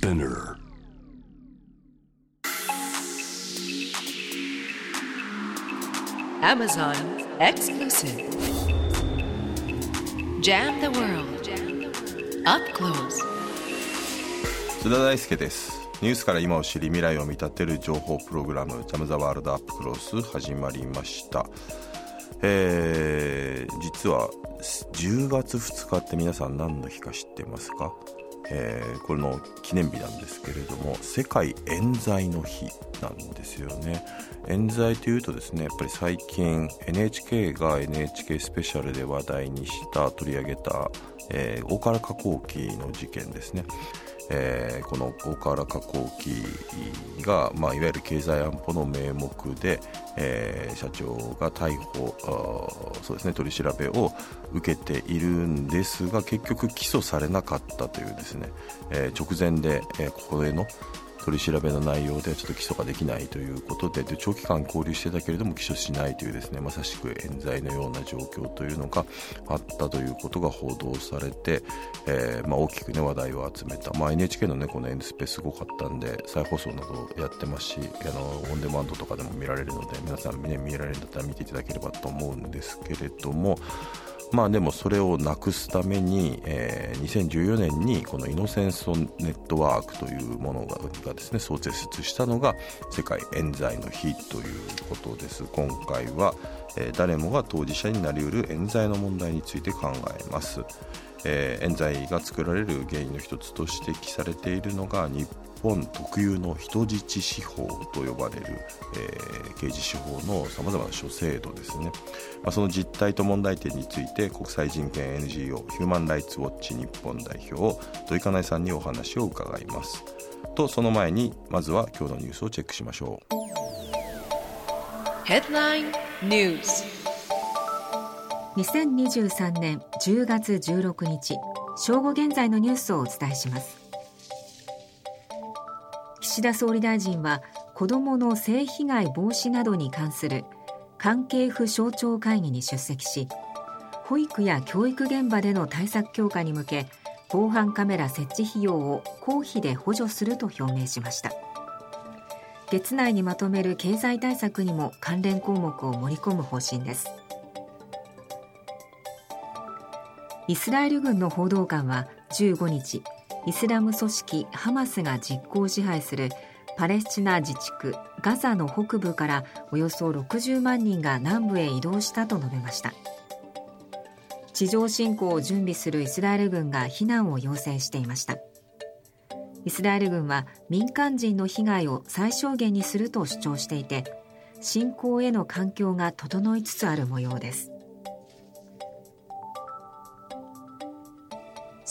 Spinner Amazon exclusive. Jam the world. Up close. 津田大輔ですニュースから今を知り未来を見立てる情報プログラム「ジャム・ザ・ワールド・アップ・クロス」始まりましたえー、実は10月2日って皆さん何の日か知ってますか？えー、これの記念日なんですけれども世界冤罪の日なんですよね。冤罪というとですねやっぱり最近 NHK が NHK スペシャルで話題にした取り上げた、えー、大原加工機の事件ですね。えー、この大河原加工機が、まあ、いわゆる経済安保の名目で、えー、社長が逮捕そうです、ね、取り調べを受けているんですが結局起訴されなかったというですね、えー、直前で、えー、これの取り調べの内容ではちょっと起訴ができないということでで長期間交留してたけれども起訴しないというですねまさしく冤罪のような状況というのがあったということが報道されて、えー、まあ、大きく、ね、話題を集めた、まあ、NHK の、ね、この N スペすごかったんで再放送などやってますしあのオンデマンドとかでも見られるので皆さん、ね、見られるんだったら見ていただければと思うんですけれどもまあでもそれをなくすために、えー、2014年にこのイノセンスネットワークというものががですね創設したのが世界冤罪の日ということです。今回は、えー、誰もが当事者になりうる冤罪の問題について考えます。えー、冤罪が作られる原因の一つと指摘されているのが日本特有の人質司法と呼ばれる、えー、刑事司法のさまざまな諸制度ですね、まあ、その実態と問題点について国際人権 NGO ヒューマン・ライツ・ウォッチ日本代表土井かなえさんにお話を伺います。とその前にまずは今日のニュースをチェックしましょう。Headline News 2023年10月16日正午現在のニュースをお伝えします岸田総理大臣は子どもの性被害防止などに関する関係府省庁会議に出席し保育や教育現場での対策強化に向け防犯カメラ設置費用を公費で補助すると表明しました。月内にまとめる経済対策にも関連項目を盛り込む方針です。イスラエル軍の報道官は15日イスラム組織ハマスが実効支配するパレスチナ自治区ガザの北部からおよそ60万人が南部へ移動したと述べました。地上侵攻を準備するイスラエル軍が避難を要請していました。イスラエル軍は民間人の被害を最小限にすると主張していて侵攻への環境が整いつつある模様です。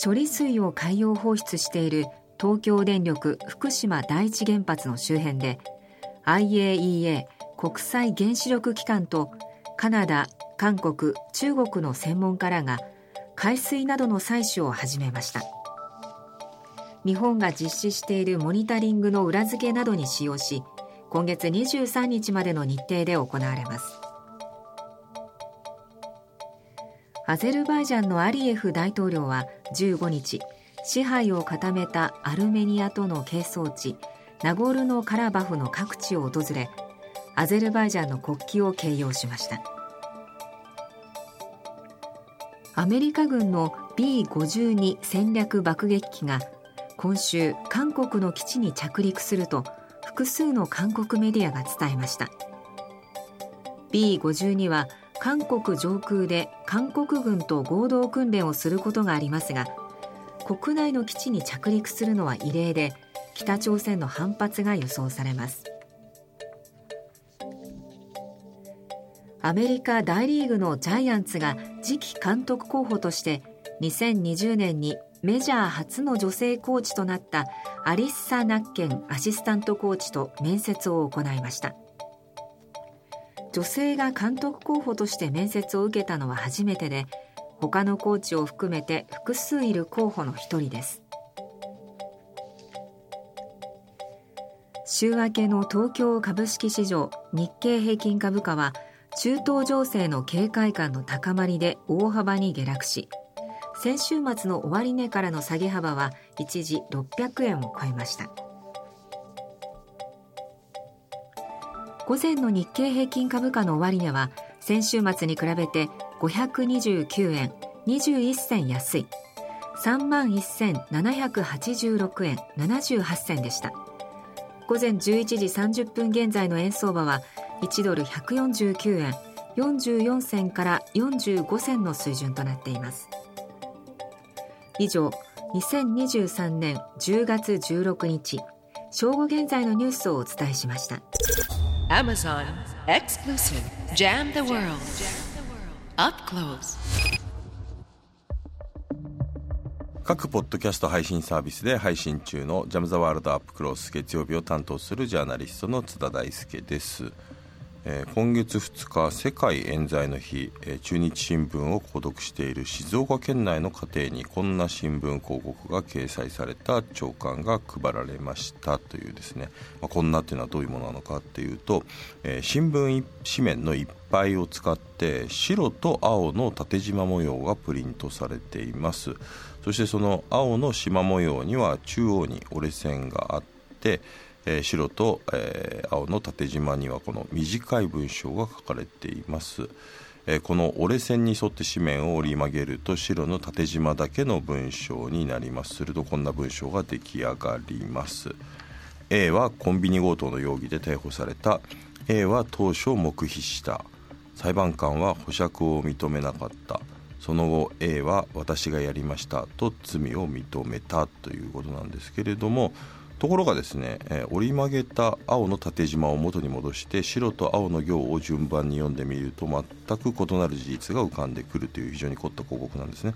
処理水を海洋放出している東京電力福島第一原発の周辺で IAEA 国際原子力機関とカナダ、韓国、中国の専門家らが海水などの採取を始めました。日本が実施しているモニタリングの裏付けなどに使用し今月23日までの日程で行われます。アゼルバイジャンのアリエフ大統領は15日支配を固めたアルメニアとの係争地ナゴルノカラバフの各地を訪れアゼルバイジャンの国旗を掲揚しました。アメリカ軍の B52 戦略爆撃機が今週韓国の基地に着陸すると複数の韓国メディアが伝えました。B52 は韓国上空で韓国軍と合同訓練をすることがありますが国内の基地に着陸するのは異例で北朝鮮の反発が予想されます。アメリカ大リーグのジャイアンツが次期監督候補として2020年にメジャー初の女性コーチとなったアリッサ・ナッケンアシスタントコーチと面接を行いました。女性が監督候補として面接を受けたのは初めてで他のコーチを含めて複数いる候補の一人です。週明けの東京株式市場日経平均株価は中東情勢の警戒感の高まりで大幅に下落し先週末の終値からの下げ幅は一時600円を超えました。午前の日経平均株価の終値は先週末に比べて529円21銭安い。3万1786円78銭でした。午前11時30分現在の円相場は1ドル149円44銭から45銭の水準となっています。以上2023年10月16日正午現在のニュースをお伝えしました。Amazon Exclusive. Jam the World. Up Close. 各ポッドキャスト配信サービスで配信中のジャム・ザ・ワールド・アップ・クロス月曜日を担当するジャーナリストの津田大輔です。今月2日世界冤罪の日、中日新聞を購読している静岡県内の家庭にこんな新聞広告が掲載された朝刊が配られましたというですね、まあ、こんなっていうのはどういうものなのかっていうと、新聞紙面のいっぱいを使って白と青の縦縞模様がプリントされています。そしてその青の縞模様には中央に折れ線があってえー、白と、えー、青の縦縞にはこの短い文章が書かれています、え、この折れ線に沿って紙面を折り曲げると白の縦縞だけの文章になります。するとこんな文章が出来上がります。A はコンビニ強盗の容疑で逮捕された。A は当初黙秘した。裁判官は保釈を認めなかった。その後 A は私がやりましたと罪を認めたということなんですけれどもところがですね、えー、折り曲げた青の縦縞を元に戻して白と青の行を順番に読んでみると全く異なる事実が浮かんでくるという非常に凝った広告なんですね。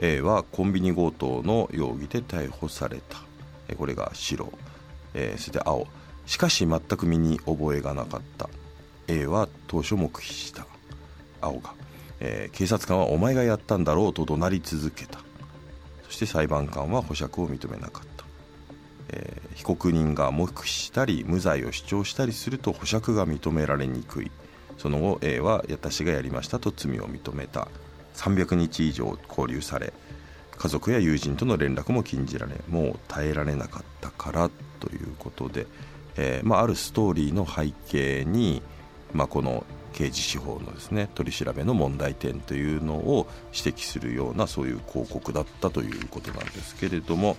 A はコンビニ強盗の容疑で逮捕された、えー、これが白、えー、そして青。しかし全く身に覚えがなかった。A は当初黙秘した。青が、えー、警察官はお前がやったんだろうと怒鳴り続けた。そして裁判官は保釈を認めなかった。えー、被告人が黙秘したり無罪を主張したりすると保釈が認められにくい。その後 A は私がやりましたと罪を認めた。300日以上拘留され家族や友人との連絡も禁じられもう耐えられなかったからということで、えー、まあ、あるストーリーの背景に、まあ、この刑事司法のですね取り調べの問題点というのを指摘するようなそういう広告だったということなんですけれども、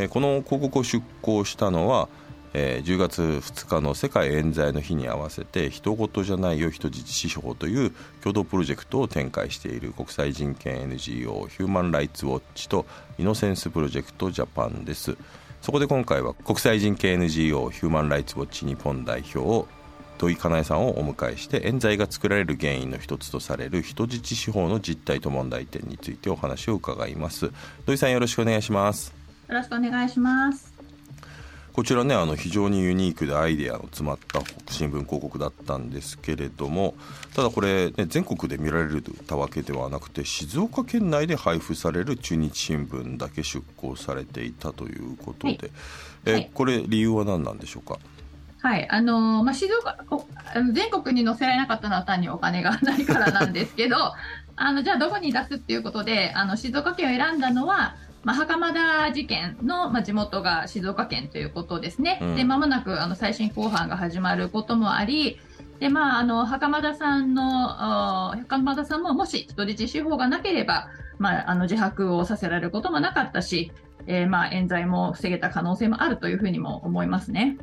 え、この広告を出稿したのは、え、10月2日の世界冤罪の日に合わせて人事じゃないよ人質司法という共同プロジェクトを展開している国際人権 NGO ヒューマン・ライツ・ウォッチとイノセンスプロジェクトジャパンです。そこで今回は国際人権 NGO ヒューマン・ライツ・ウォッチ日本代表土井かなえさんをお迎えして冤罪が作られる原因の一つとされる人質司法の実態と問題点についてお話を伺います。土井さんよろしくお願いします。よろしくお願いします。こちらねあの非常にユニークでアイデアの詰まった新聞広告だったんですけれどもただこれ、ね、全国で見られたわけではなくて静岡県内で配布される中日新聞だけ出稿されていたということで、はい、え、はい、これ理由は何なんでしょうか？はい。あのー、まあ、静岡全国に載せられなかったのは単にお金がないからなんですけどあのじゃあどこに出すっていうことであの静岡県を選んだのはまあ、袴田事件の、まあ、地元が静岡県ということですね、うん、でまもなくあの再審公判が始まることもあり、でまあ、あの袴田さんの袴田さんももし人質司法がなければ、まあ、あの自白をさせられることもなかったし、えー、まあ冤罪も防げた可能性もあるというふうにも思いますね。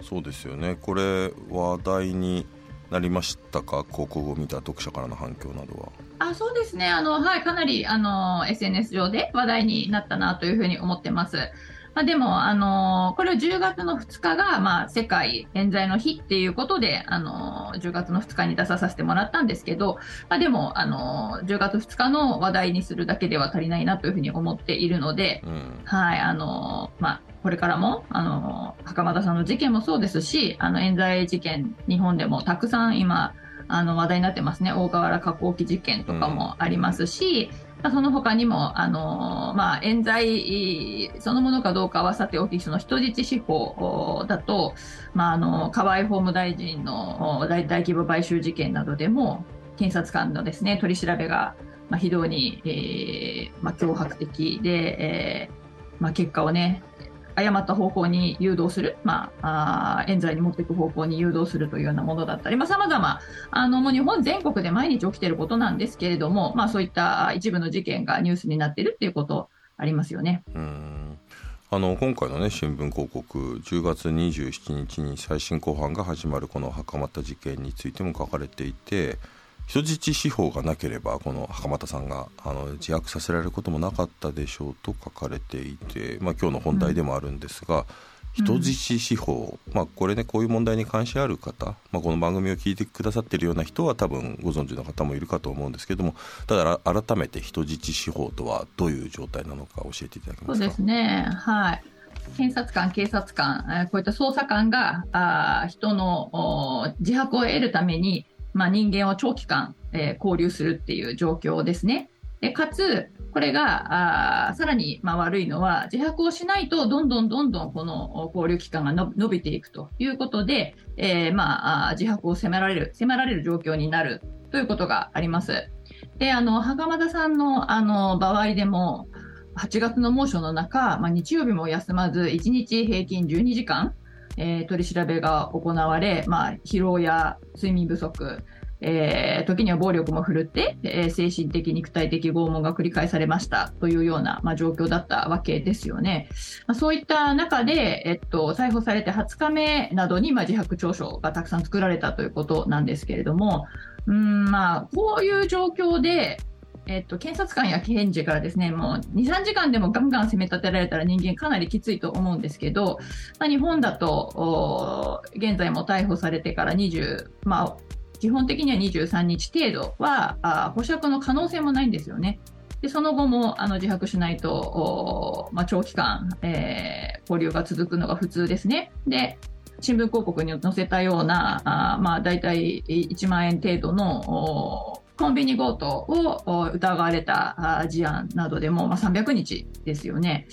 うん。そうですよね。これ話題になりましたか？広告を見た読者からの反響などは。あそうですねあの、はい、かなりあの SNS 上で話題になったなというふうに思ってます。まあ、でも、あのこれを10月の2日が、まあ、世界冤罪の日っていうことで、あの10月の2日に出させてもらったんですけど、まあ、でも、あの10月2日の話題にするだけでは足りないなというふうに思っているので、うん、はいあのまあ、これからも、あの袴田さんの事件もそうですし、あの冤罪事件、日本でもたくさん今、あの話題になってますね。大河原加工機事件とかもありますし、うん、その他にも、あのまあ、冤罪そのものかどうかはさておきその人質司法だと、まあ、あの河合法務大臣の大規模買収事件などでも検察官のですね取り調べが、まあ、非常に、えーまあ、脅迫的で、えーまあ、結果をね、誤った方向に誘導する、まあ、あ冤罪に持っていく方向に誘導するというようなものだったり、まあ、様々、あの、もう日本全国で毎日起きていることなんですけれども、まあ、そういった一部の事件がニュースになっているっていうことありますよね。うんあの今回の、ね、新聞広告10月27日に再審公判が始まるこの袴田事件についても書かれていて人質司法がなければこの袴田さんがあの自白させられることもなかったでしょうと書かれていて、まあ、今日の本題でもあるんですが、うん、人質司法、まあ、これねこういう問題に関心ある方、まあ、この番組を聞いてくださっているような人は多分ご存知の方もいるかと思うんですけどもただ改めて人質司法とはどういう状態なのか教えていただけますか？そうですね。はい。検察官、警察官、こういった捜査官があ人の自白を得るためにまあ、人間を長期間、えー、交流するっていう状況ですね。でかつ、これがあさらに、まあ、悪いのは、自白をしないと、どんどんどんどんこの交流期間が伸びていくということで、えー、まあ、自白を迫られる、迫られる状況になるということがあります。で、あの、袴田さんの、あの、場合でも、8月の猛暑の中、まあ、日曜日も休まず、1日平均12時間、えー、取り調べが行われ、まあ、疲労や睡眠不足、えー、時には暴力も振るって、えー、精神的、肉体的拷問が繰り返されましたというような、まあ、状況だったわけですよね。まあ、そういった中で、えっと、逮捕されて20日目などに、まあ、自白調書がたくさん作られたということなんですけれども、うんまあ、こういう状況で、えっと、検察官や検事からですね、もう2、3時間でもガンガン攻め立てられたら人間かなりきついと思うんですけど、まあ、日本だと、現在も逮捕されてから20、まあ、基本的には23日程度はあ保釈の可能性もないんですよね。でその後もあの自白しないと、まあ、長期間、えー、交流が続くのが普通ですね。で新聞広告に載せたような、あまあ、大体1万円程度のコンビニ強盗を疑われた事案などでも、まあ、300日ですよね。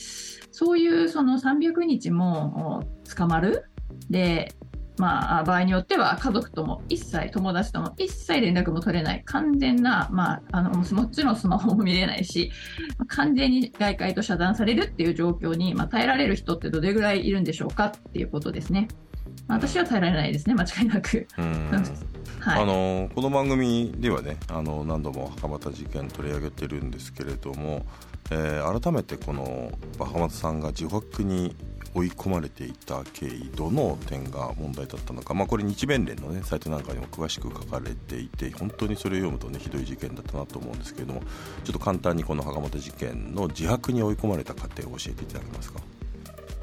そういうその300日も捕まる。で、まあ、場合によっては家族とも一切、友達とも一切連絡も取れない、完全な、まあ、あのもちろんスマホも見れないし、完全に外界と遮断されるっていう状況に、まあ、耐えられる人ってどれぐらいいるんでしょうかっていうことですね。私は耐えられないですね、間違いなく。はい、あのこの番組ではねあの何度も袴田事件取り上げてるんですけれども、えー、改めてこの袴田さんが自白に追い込まれていた経緯どの点が問題だったのか、まあ、これ日弁連の、ね、サイトなんかにも詳しく書かれていて本当にそれを読むと、ね、ひどい事件だったなと思うんですけれどもちょっと簡単にこの袴田事件の自白に追い込まれた過程を教えていただけますか？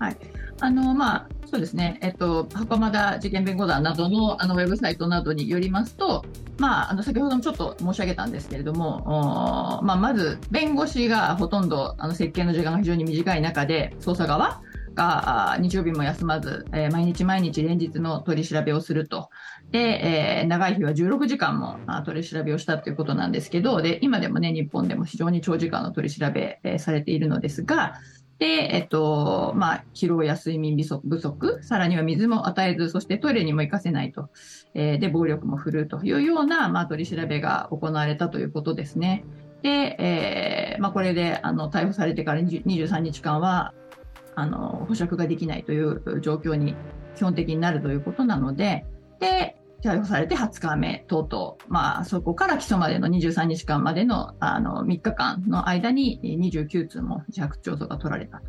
はいあのまあ、そうですね、えっと、袴田事件弁護団などのあのウェブサイトなどによりますと、まあ、あの先ほどもちょっと申し上げたんですけれども、まあ、まず弁護士がほとんどあの設計の時間が非常に短い中で、捜査側が日曜日も休まず、えー、毎日毎日連日の取り調べをすると。で、えー、長い日は16時間も取り調べをしたということなんですけど、で、今でもね、日本でも非常に長時間の取り調べ、えー、されているのですが、で、えっと、まあ、疲労や睡眠不足、さらには水も与えず、そしてトイレにも行かせないと、えー、で、暴力も振るうというような、まあ、取り調べが行われたということですね。で、えー、まあ、これで、あの、逮捕されてから23日間は、あの、保釈ができないという状況に基本的になるということなので、で、逮捕されて20日目等々、まあ、そこから起訴までの23日間までのあの3日間の間に29通も自白調書が取られたと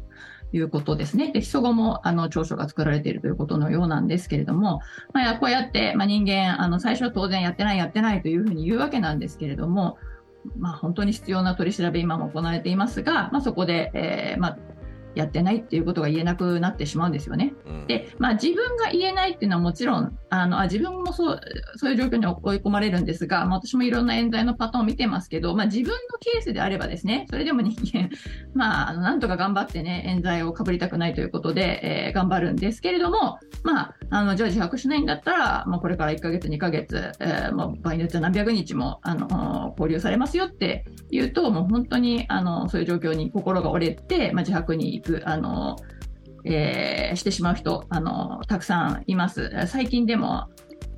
いうことですね。で、起訴後もあの調書が作られているということのようなんですけれども、まあ、こうやって、まあ、人間、あの最初は当然やってない、やってないというふうに言うわけなんですけれども、まあ、本当に必要な取り調べ、今も行われていますが、まあ、そこで、えーまあ、やってないっていうことが言えなくなってしまうんですよね。うん、で、まあ自分が言えないっていうのはもちろん、あの、あ自分もそう、そういう状況に追い込まれるんですが、まあ私もいろんな冤罪のパターンを見てますけど、まあ自分のケースであればですね、それでも人間、まあ、あの、なんとか頑張ってね、冤罪をかぶりたくないということで、えー、頑張るんですけれども、まあ、あの、じゃあ自白しないんだったら、まあこれから1ヶ月、2ヶ月、えー、まあ場合によっては何百日も、あの、交留されますよって言うと、もう本当に、あの、そういう状況に心が折れて、まあ自白にあの、えー、してしまう人、あの、たくさんいます。最近でも、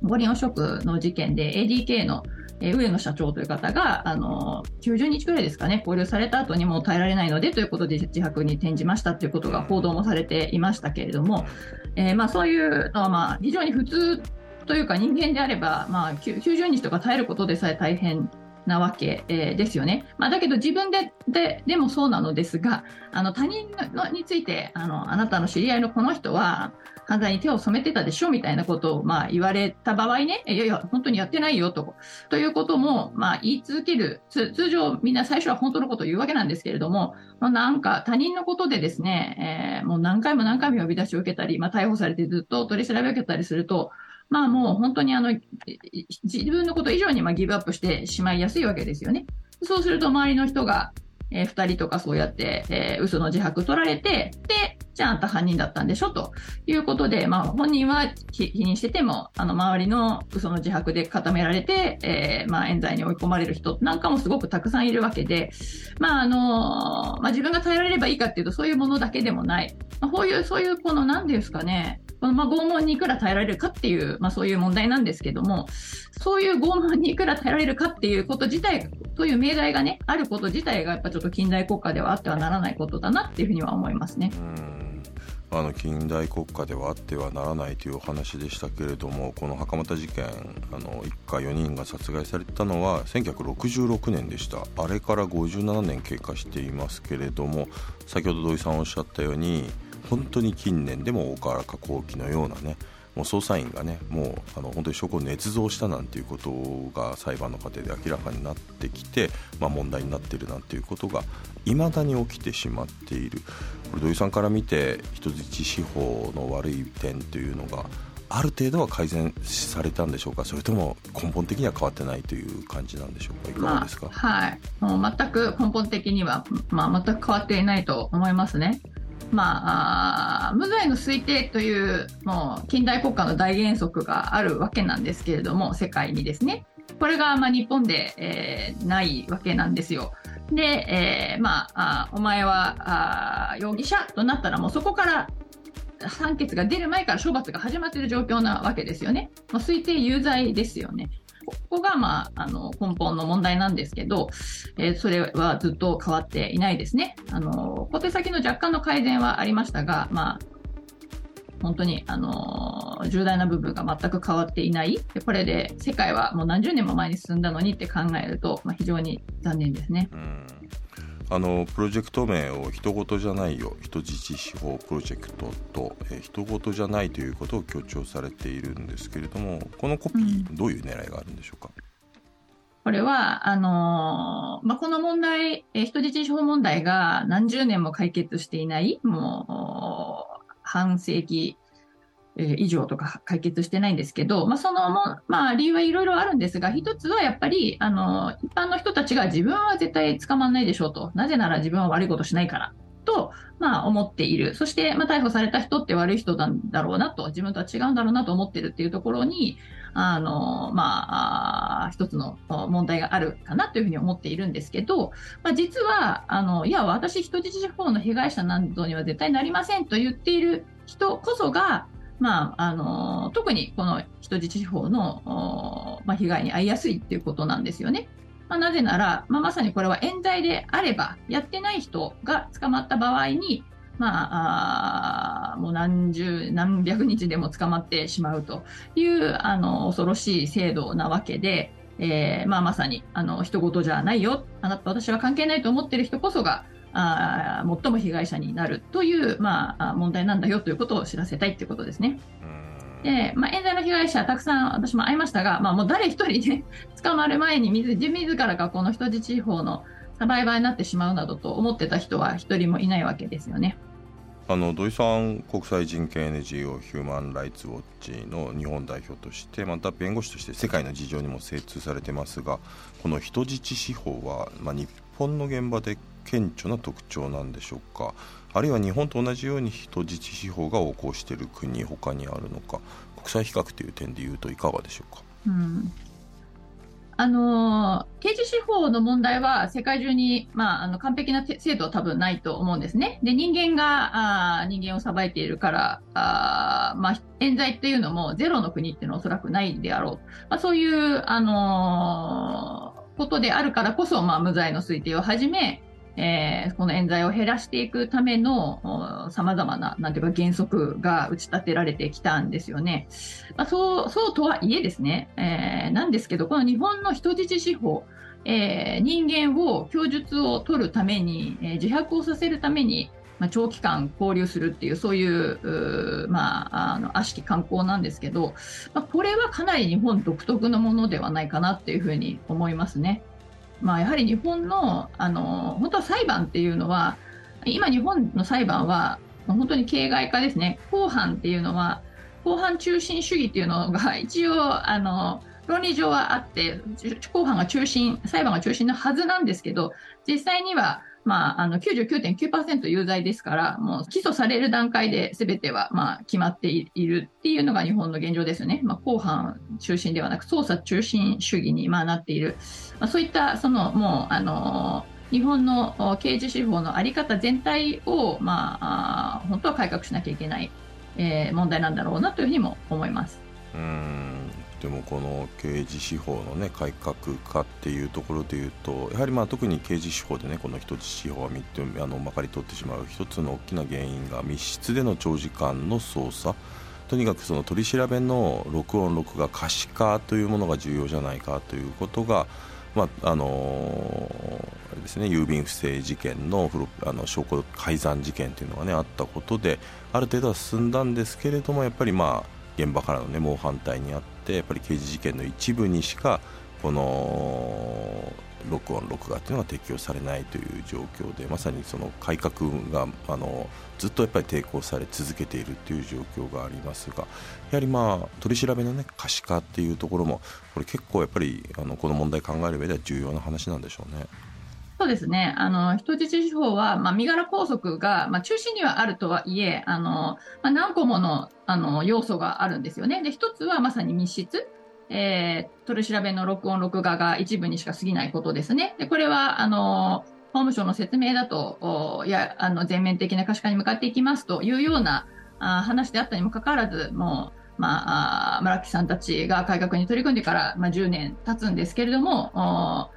五輪汚職の事件で ADK のえ上野社長という方が、あの90日くらいですかね、交流された後にもう耐えられないのでということで自白に転じましたということが報道もされていましたけれども、えーまあ、そういうのはまあ非常に普通というか人間であれば、まあ、90日とか耐えることでさえ大変なわけ、えーですよね。まあ、だけど自分でででもそうなのですが、あの他人のについてあの、あなたの知り合いのこの人は犯罪に手を染めてたでしょみたいなことを、まあ、言われた場合ね、いやいや、本当にやってないよとということも、まあ、言い続ける、通常、みんな最初は本当のことを言うわけなんですけれども、まあ、なんか他人のことでですね、えーもう何回も何回も呼び出しを受けたり、まあ、逮捕されてずっと取り調べを受けたりすると、まあもう本当にあの自分のこと以上にまあギブアップしてしまいやすいわけですよね。そうすると周りの人が、えー、2人とかそうやって、えー嘘の自白取られて、で、じゃああんた犯人だったんでしょ？ということで、まあ本人は否認してても、あの周りの嘘の自白で固められて、えーまあ冤罪に追い込まれる人なんかもすごくたくさんいるわけで、まああのまあ自分が耐えられればいいかっていうとそういうものだけでもない。まあ、こういう、そういうこの何ですかね、このまあ拷問にいくら耐えられるかっていう、まあ、そういう問題なんですけども、そういう拷問にいくら耐えられるかっていうこと自体、という命題がね、あること自体がやっぱちょっと近代国家ではあってはならないことだなっていうふうには思いますね。あの近代国家ではあってはならないというお話でしたけれどもこの袴田事件あの一家4人が殺害されたのは1966年でしたあれから57年経過していますけれども先ほど土井さんおっしゃったように本当に近年でも大川原化工機のようなねもう捜査員がねもうあの本当に証拠を捏造したなんていうことが裁判の過程で明らかになってきて、まあ、問題になっているなんていうことが未だに起きてしまっているこれ土井さんから見て人質司法の悪い点というのがある程度は改善されたんでしょうか？それとも根本的には変わってないという感じなんでしょうか？いかがですか、まあ、はい。もう全く根本的には、まあ、全く変わっていないと思いますね。まあ、無罪の推定というもう近代国家の大原則があるわけなんですけれども世界にですねこれがまあ日本で、えーないわけなんですよ。で、えーまあ、お前はあ容疑者となったらもうそこから判決が出る前から処罰が始まっている状況なわけですよね。まあ、推定有罪ですよね。ここが、まあ、あの根本の問題なんですけど、えーそれはずっと変わっていないですね。あの小手先の若干の改善はありましたが、まあ、本当に、あの重大な部分が全く変わっていない。でこれで世界はもう何十年も前に進んだのにって考えると、まあ、非常に残念ですね。うんあのプロジェクト名を人事じゃないよ人質司法プロジェクトと、えー人事じゃないということを強調されているんですけれどもこのコピー、どういう狙いがあるんでしょうか？これは、あのーまあ、この問題、えー人質司法問題が何十年も解決していない、もう、半世紀えー以上とか解決してないんですけど、まあ、そのも、まあ、理由はいろいろあるんですが、一つはやっぱり、あの、一般の人たちが自分は絶対捕まんないでしょうと。なぜなら自分は悪いことしないから。と、まあ、思っている。そして、まあ、逮捕された人って悪い人なんだろうなと、自分とは違うんだろうなと思ってるっていうところに、あの、まあ、あ一つの問題があるかなというふうに思っているんですけど、まあ、実は、あの、いや、私人質法の被害者などには絶対なりませんと言っている人こそが、まあ、あの、特にこの人質司法の、まあ、被害に遭いやすいっていうことなんですよね。まあ、なぜなら、まあ、まさにこれは冤罪であれば、やってない人が捕まった場合に、まあ、あもう何十、何百日でも捕まってしまうという、あの、恐ろしい制度なわけで、えーまあ、まさに、あの、人事じゃないよ。あなた、私は関係ないと思っている人こそが、あー最も被害者になるという、まあ、あ問題なんだよということを知らせたいということですね。うんで、まあ、冤罪の被害者、たくさん私も会いましたが、まあ、もう誰一人ね、捕まる前に自自らがこの人質法のサバイバーになってしまうなどと思ってた人は一人もいないわけですよね。あの土井さん国際人権 NGO ヒューマン・ライツ・ウォッチの日本代表としてまた弁護士として世界の事情にも精通されてますがこの人質司法は、まあ、日本の現場で顕著な特徴なんでしょうか。あるいは日本と同じように人質司法が横行している国他にあるのか。国際比較という点でいうといかがでしょうか。うん。あの刑事司法の問題は世界中に、まあ、あの完璧な制度は多分ないと思うんですね。で人間があ人間を裁いているからあ、まあ、冤罪っていうのもゼロの国っていうのはおそらくないであろう、まあ、そういう、あのー、ことであるからこそ、まあ、無罪の推定をはじめ、えー、この冤罪を減らしていくためのさまざまななんていうか原則が打ち立てられてきたんですよね。まあ、そうそうとはいえですね、えー、なんですけどこの日本の人質司法、えー、人間を供述を取るために、えー、自白をさせるために、まあ、長期間交流するっていうそういうまあ、あの悪しき観光なんですけど、まあ、これはかなり日本独特のものではないかなっていうふうに思いますね。まあ、やはり日本のあの本当は裁判っていうのは今、日本の裁判は本当に形骸化ですね、公判っていうのは公判中心主義っていうのが一応あの論理上はあって公判が中心裁判が中心のはずなんですけど実際にはまあ、あの99.9%有罪ですから、もう起訴される段階で全てはまあ決まっているっていうのが日本の現状ですよね。まあ、公判中心ではなく、捜査中心主義にまあなっている。まあ、そういった、その、もう、あの日本の刑事司法の在り方全体を、まあ、本当は改革しなきゃいけない、えー、問題なんだろうなというふうにも思います。うんでもこの刑事司法の、ね、改革化っていうところでいうとやはりまあ特に刑事司法で、ね、この人質司法はあのまかり通ってしまう一つの大きな原因が密室での長時間の捜査。とにかくその取り調べの録音録画可視化というものが重要じゃないかということが、まああのー、ですね、郵便不正事件のあの証拠改ざん事件というのが、ね、あったことである程度は進んだんですけれどもやっぱりまあ現場からの、ね、猛反対にあってやっぱり刑事事件の一部にしかこの録音録画というのが適用されないという状況でまさにその改革があのずっとやっぱり抵抗され続けているという状況がありますがやはりまあ取り調べの、ね、可視化っていうところもこれ結構やっぱりあのこの問題考える上では重要な話なんでしょうね。そうですね。あの、人質司法は、まあ、身柄拘束が、まあ、中心にはあるとはいえ、あの、まあ、何個もの、あの、要素があるんですよね。で、一つはまさに密室。えー、取り調べの録音、録画が一部にしか過ぎないことですね。で、これは、あの、法務省の説明だと、いや、あの、全面的な可視化に向かっていきますというようなあ話であったにもかかわらず、もう、まあ、村木さんたちが改革に取り組んでから、まあ、10年経つんですけれども、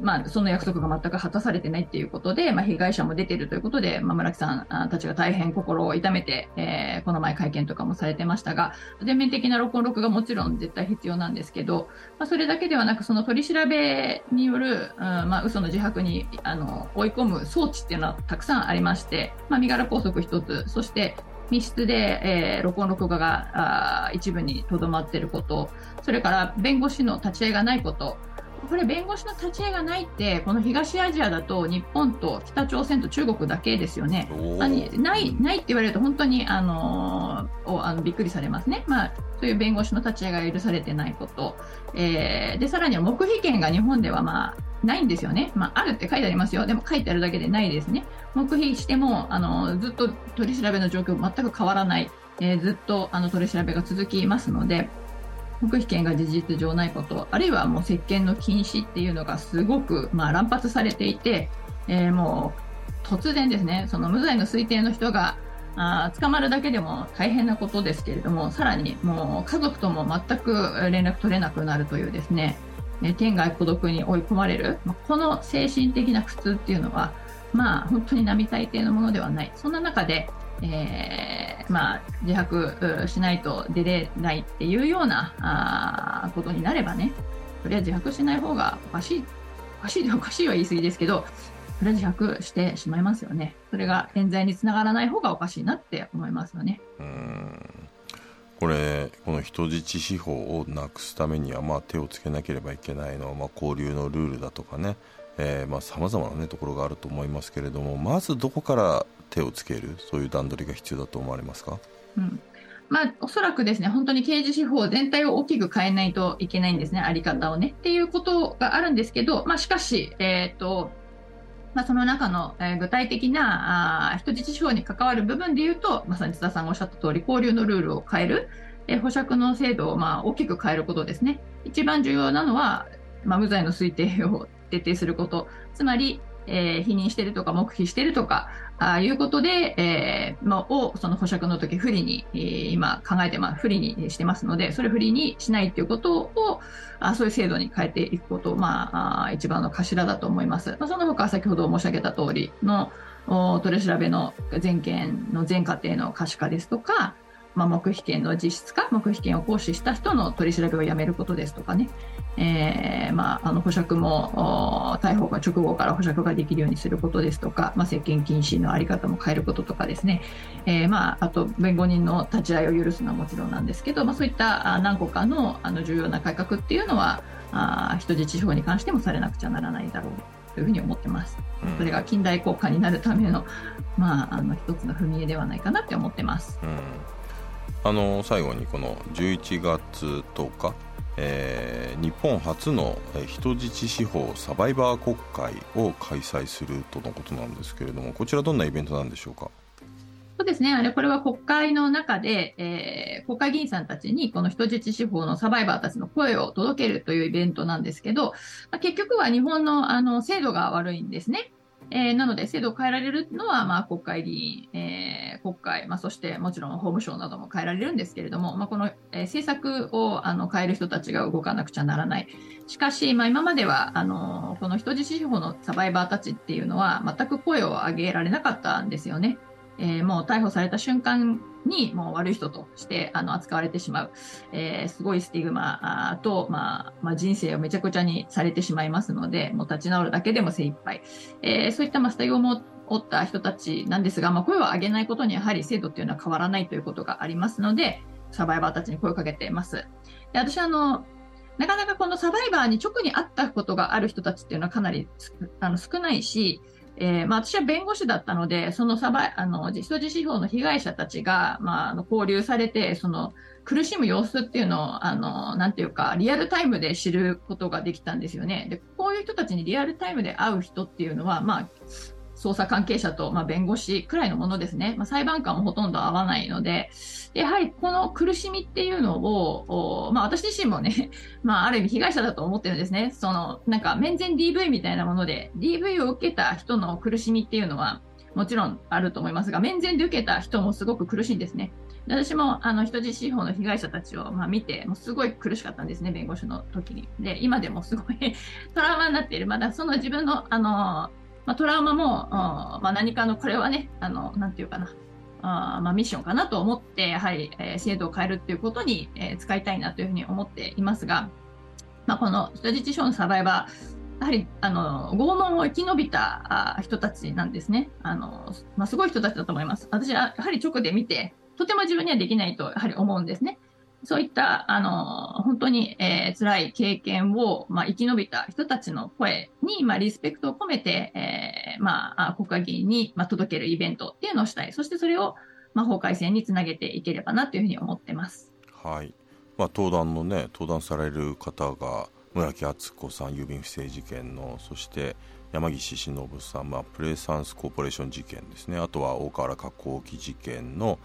まあ、その約束が全く果たされてないっていうことで、まあ、被害者も出ているということで、まあ、村木さんたちが大変心を痛めて、えー、この前会見とかもされてましたが、全面的な録音録がもちろん絶対必要なんですけど、まあ、それだけではなく、その取り調べによる、うんまあ、嘘の自白にあの追い込む装置っていうのはたくさんありまして、まあ、身柄拘束一つ、そして密室で、えー、録音録画があ一部にとどまっていること、それから弁護士の立ち会いがないこと、これ弁護士の立ち会いがないってこの東アジアだと日本と北朝鮮と中国だけですよね。ないないって言われると本当にあのあのびっくりされますね。まあそういう弁護士の立ち会いが許されてないこと、えー、でさらには黙秘権が日本ではまあないんですよね、まあ、あるって書いてありますよ、でも書いてあるだけでないですね、黙秘してもあのずっと取り調べの状況全く変わらない、えー、ずっとあの取り調べが続きますので、黙秘権が事実上ないこと、あるいはもう接見の禁止っていうのがすごく、まあ、乱発されていて、えー、もう突然ですね、その無罪の推定の人があ捕まるだけでも大変なことですけれども、さらにもう家族とも全く連絡取れなくなるというですね、天涯孤独に追い込まれる、この精神的な苦痛っていうのは、まあ本当に並大抵のものではない。そんな中で、えー、まあ、自白しないと出れないっていうようなあことになればね、それは自白しない方がおかしい、おかしいでおかしいは言い過ぎですけど、それは自白してしまいますよね。それが冤罪につながらない方がおかしいなって思いますよね。うんこれこの人質司法をなくすためには、まあ、手をつけなければいけないのは、まあ、交流のルールだとかねさまざ、まな、ね、ところがあると思いますけれどもまずどこから手をつけるそういう段取りが必要だと思われますか、うんまあ、おそらくですね、本当に刑事司法全体を大きく変えないといけないんですね、あり方をね。っていうことがあるんですけど、まあ、しかし、えっ、ー、と、まあ、その中の、えー、具体的なあ人質司法に関わる部分で言うと、まさに津田さんがおっしゃった通り、交流のルールを変える、えー、保釈の制度をまあ大きく変えることですね。一番重要なのは、まあ、無罪の推定を徹底すること、つまり、えー否認してるとか黙秘してるとか、ああいうことで、えーまあ、をその保釈の時不利に、えー今考えて、まあ、不利にしてますので、それ不利にしないということを、あそういう制度に変えていくこと、まあ、あ一番の頭だと思います。まあ、その他、先ほど申し上げた通りの取り調べの全件の全過程の可視化ですとか、まあ、黙秘権の実質化、黙秘権を行使した人の取り調べをやめることですとかね、えーまあ、あの保釈もお逮捕が直後から保釈ができるようにすることですとか、まあ、接見禁止のあり方も変えることとかですね、えーまあ、あと弁護人の立ち会いを許すのはもちろんなんですけど、まあ、そういったあ何個かのあの重要な改革っていうのはあ人質司法に関してもされなくちゃならないだろうというふうに思ってます。うんそれが近代国家になるための,、まあ、あの一つの踏み絵ではないかなって思ってます。うんあの最後にこの11月10日、えー日本初の人質司法サバイバー国会を開催するとのことなんですけれどもこちらどんなイベントなんでしょうか？そうですね。あれ、これは国会の中で、えー国会議員さんたちに、この人質司法のサバイバーたちの声を届けるというイベントなんですけど、まあ結局は日本のあの制度が悪いんですね。えーなので、制度を変えられるのは、まあ、国会議員、えー国会、まあ、そしてもちろん法務省なども変えられるんですけれども、まあ、この、えー政策をあの変える人たちが動かなくちゃならない。しかし、まあ、今までは、あのこの人質司法のサバイバーたちっていうのは、全く声を上げられなかったんですよね。えーもう逮捕された瞬間にもう悪い人としてあの扱われてしまう、えーすごいスティグマと、まあまあ、人生をめちゃくちゃにされてしまいますので、もう立ち直るだけでも精一杯。えーそういったまあスタイルを持った人たちなんですが、まあ、声を上げないことにやはり制度っていうのは変わらないということがありますので、サバイバーたちに声をかけています。で私はあのなかなかこのサバイバーに直に会ったことがある人たちっていうのはかなりあの少ないし、えーまあ、私は弁護士だったので、そのサバあの人質司法の被害者たちが、まあ、あの交流されて、その苦しむ様子っていうのを、あのなんていうか、リアルタイムで知ることができたんですよね。でこういう人たちにリアルタイムで会う人っていうのは、まあ、捜査関係者と、まあ、弁護士くらいのものですね。まあ、裁判官もほとんど会わないので、やはりこの苦しみっていうのを、まあ、私自身もね、まあ、ある意味被害者だと思ってるんですね。その、なんか、面前 DV みたいなもので、DV を受けた人の苦しみっていうのは、もちろんあると思いますが、面前で受けた人もすごく苦しいんですね。私も、あの、人質司法の被害者たちを、まあ、見て、もうすごい苦しかったんですね、弁護士の時に。で、今でもすごい トラウマになっている。まだその自分の、あの、まあ、トラウマも、まあ、何かの、これはね、あの、なんていうかな、あーまあ、ミッションかなと思って、やはり、えー制度を変えるっていうことに、えー使いたいなというふうに思っていますが、まあ、この人質司法のサバイバー、やはりあの拷問を生き延びたあ人たちなんですね。あのまあ、すごい人たちだと思います。私はやはり直で見て、とても自分にはできないとやはり思うんですね。そういったあの本当に、えー辛い経験を、まあ、生き延びた人たちの声に、まあ、リスペクトを込めて、えーまあ、国会議員に、まあ、届けるイベントっていうのをしたい。そしてそれを、まあ、法改正につなげていければなというふうに思ってます。はい、まあ、登壇のね登壇される方が村木敦子さん郵便不正事件のそして山岸忍さん、まあ、プレサンスコーポレーション事件ですねあとは大河原加工機事件の、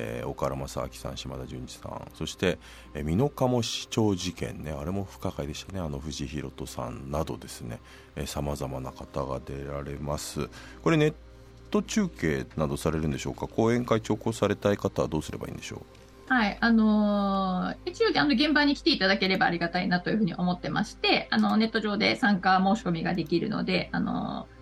えー岡原正明さん島田純一さん。そしてえー美濃加茂市長事件ね。あれも不可解でしたね。あの藤井寛人さんなどですね。さまざまな方が出られます。これネット中継などされるんでしょうか？講演会聴講されたい方はどうすればいいんでしょう？はい、あのー一応あの現場に来ていただければありがたいなというふうに思ってまして、あのネット上で参加申し込みができるので、あのー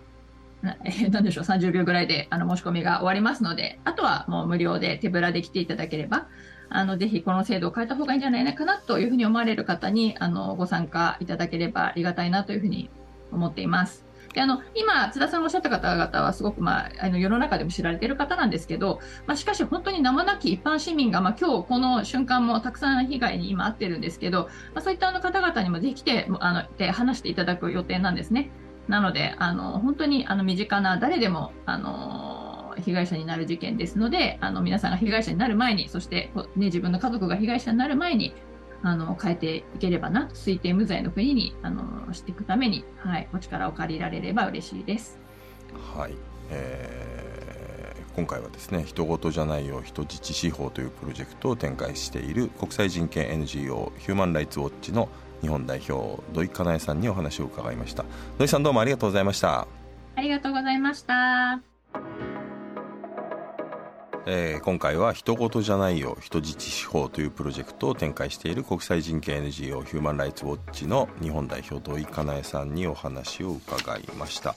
なえーなんでしょう、30秒ぐらいであの申し込みが終わりますので、あとはもう無料で手ぶらで来ていただければ、あのぜひこの制度を変えた方がいいんじゃないかなというふうに思われる方にあのご参加いただければありがたいなというふうに思っています。であの今、津田さんがおっしゃった方々はすごく、まあ、あの世の中でも知られている方なんですけど、まあ、しかし本当に名もなき一般市民が、まあ、今日この瞬間もたくさん被害に今遭っているんですけど、まあ、そういったあの方々にもぜひ来てあので話していただく予定なんですね。なので、あの本当にあの身近な誰でも、あの被害者になる事件ですので、あの皆さんが被害者になる前に、そして、ね、自分の家族が被害者になる前に、あの変えていければな、推定無罪の国にあのしていくために、はい、お力を借りられれば嬉しいです。はい、えー今回はですね人事じゃないよ人質司法というプロジェクトを展開している国際人権 NGO ヒューマン・ライツ・ウォッチの日本代表土井かなえさんにお話を伺いました。土井さんどうもありがとうございました。ありがとうございました。えー今回は「人事じゃないよ人質司法」というプロジェクトを展開している国際人権 NGO ヒューマン・ライツ・ウォッチの日本代表土井かなえさんにお話を伺いました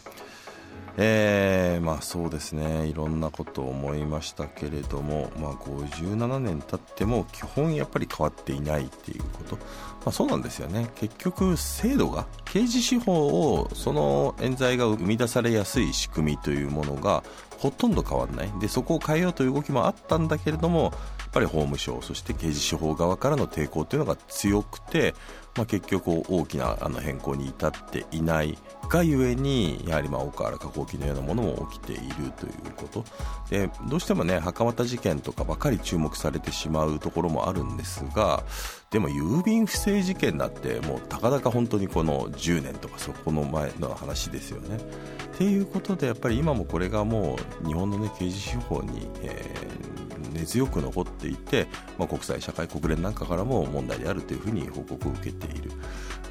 えーまあそうですね。いろんなことを思いましたけれども、まあ、57年経っても基本やっぱり変わっていないっていうこと、まあ、そうなんですよね。結局制度が刑事司法をその冤罪が生み出されやすい仕組みというものがほとんど変わらない。でそこを変えようという動きもあったんだけれどもやっぱり法務省そして刑事司法側からの抵抗というのが強くて、まあ、結局大きなあの変更に至っていないがゆえにやはりまあ大河原加工機のようなものも起きているということ。でどうしてもね袴田事件とかばかり注目されてしまうところもあるんですがでも郵便不正事件だってもうたかだか本当にこの10年とかそこの前の話ですよね。っていうことでやっぱり今もこれがもう日本の、ね、刑事司法に、えー根強く残っていて、まあ、国際社会国連なんかからも問題であるというふうに報告を受けている。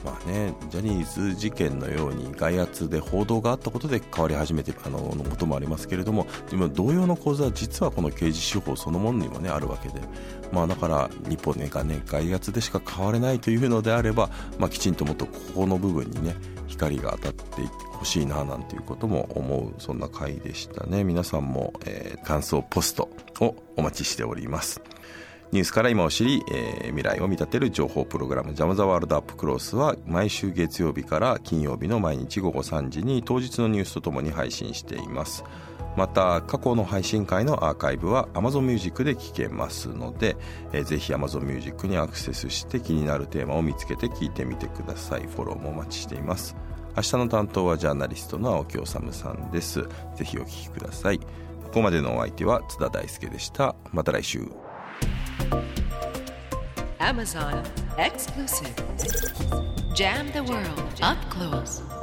まあね、ジャニーズ事件のように外圧で報道があったことで変わり始めてあののこともありますけれども今同様の構図は実はこの刑事司法そのものにも、ね、あるわけで、まあ、だから日本ねがね外圧でしか変われないというのであれば、まあ、きちんともっとここの部分にね光が当たってほしいななんていうことも思うそんな回でしたね。皆さんも、えー感想ポストをお待ちしております。ニュースから今を知り、えー未来を見立てる情報プログラム「ジャム・ザ・ワールド・アップ・クロース」は毎週月曜日から金曜日の毎日午後3時に当日のニュースとともに配信しています。また過去の配信会のアーカイブは Amazon Music で聴けますので、えーぜひ Amazon Music にアクセスして気になるテーマを見つけて聞いてみてください。フォローもお待ちしています。明日の担当はジャーナリストの青木治さんです。ぜひお聞きください。ここまでのお相手は津田大輔でした。また来週。Amazon exclusive. Jam the world. Up close.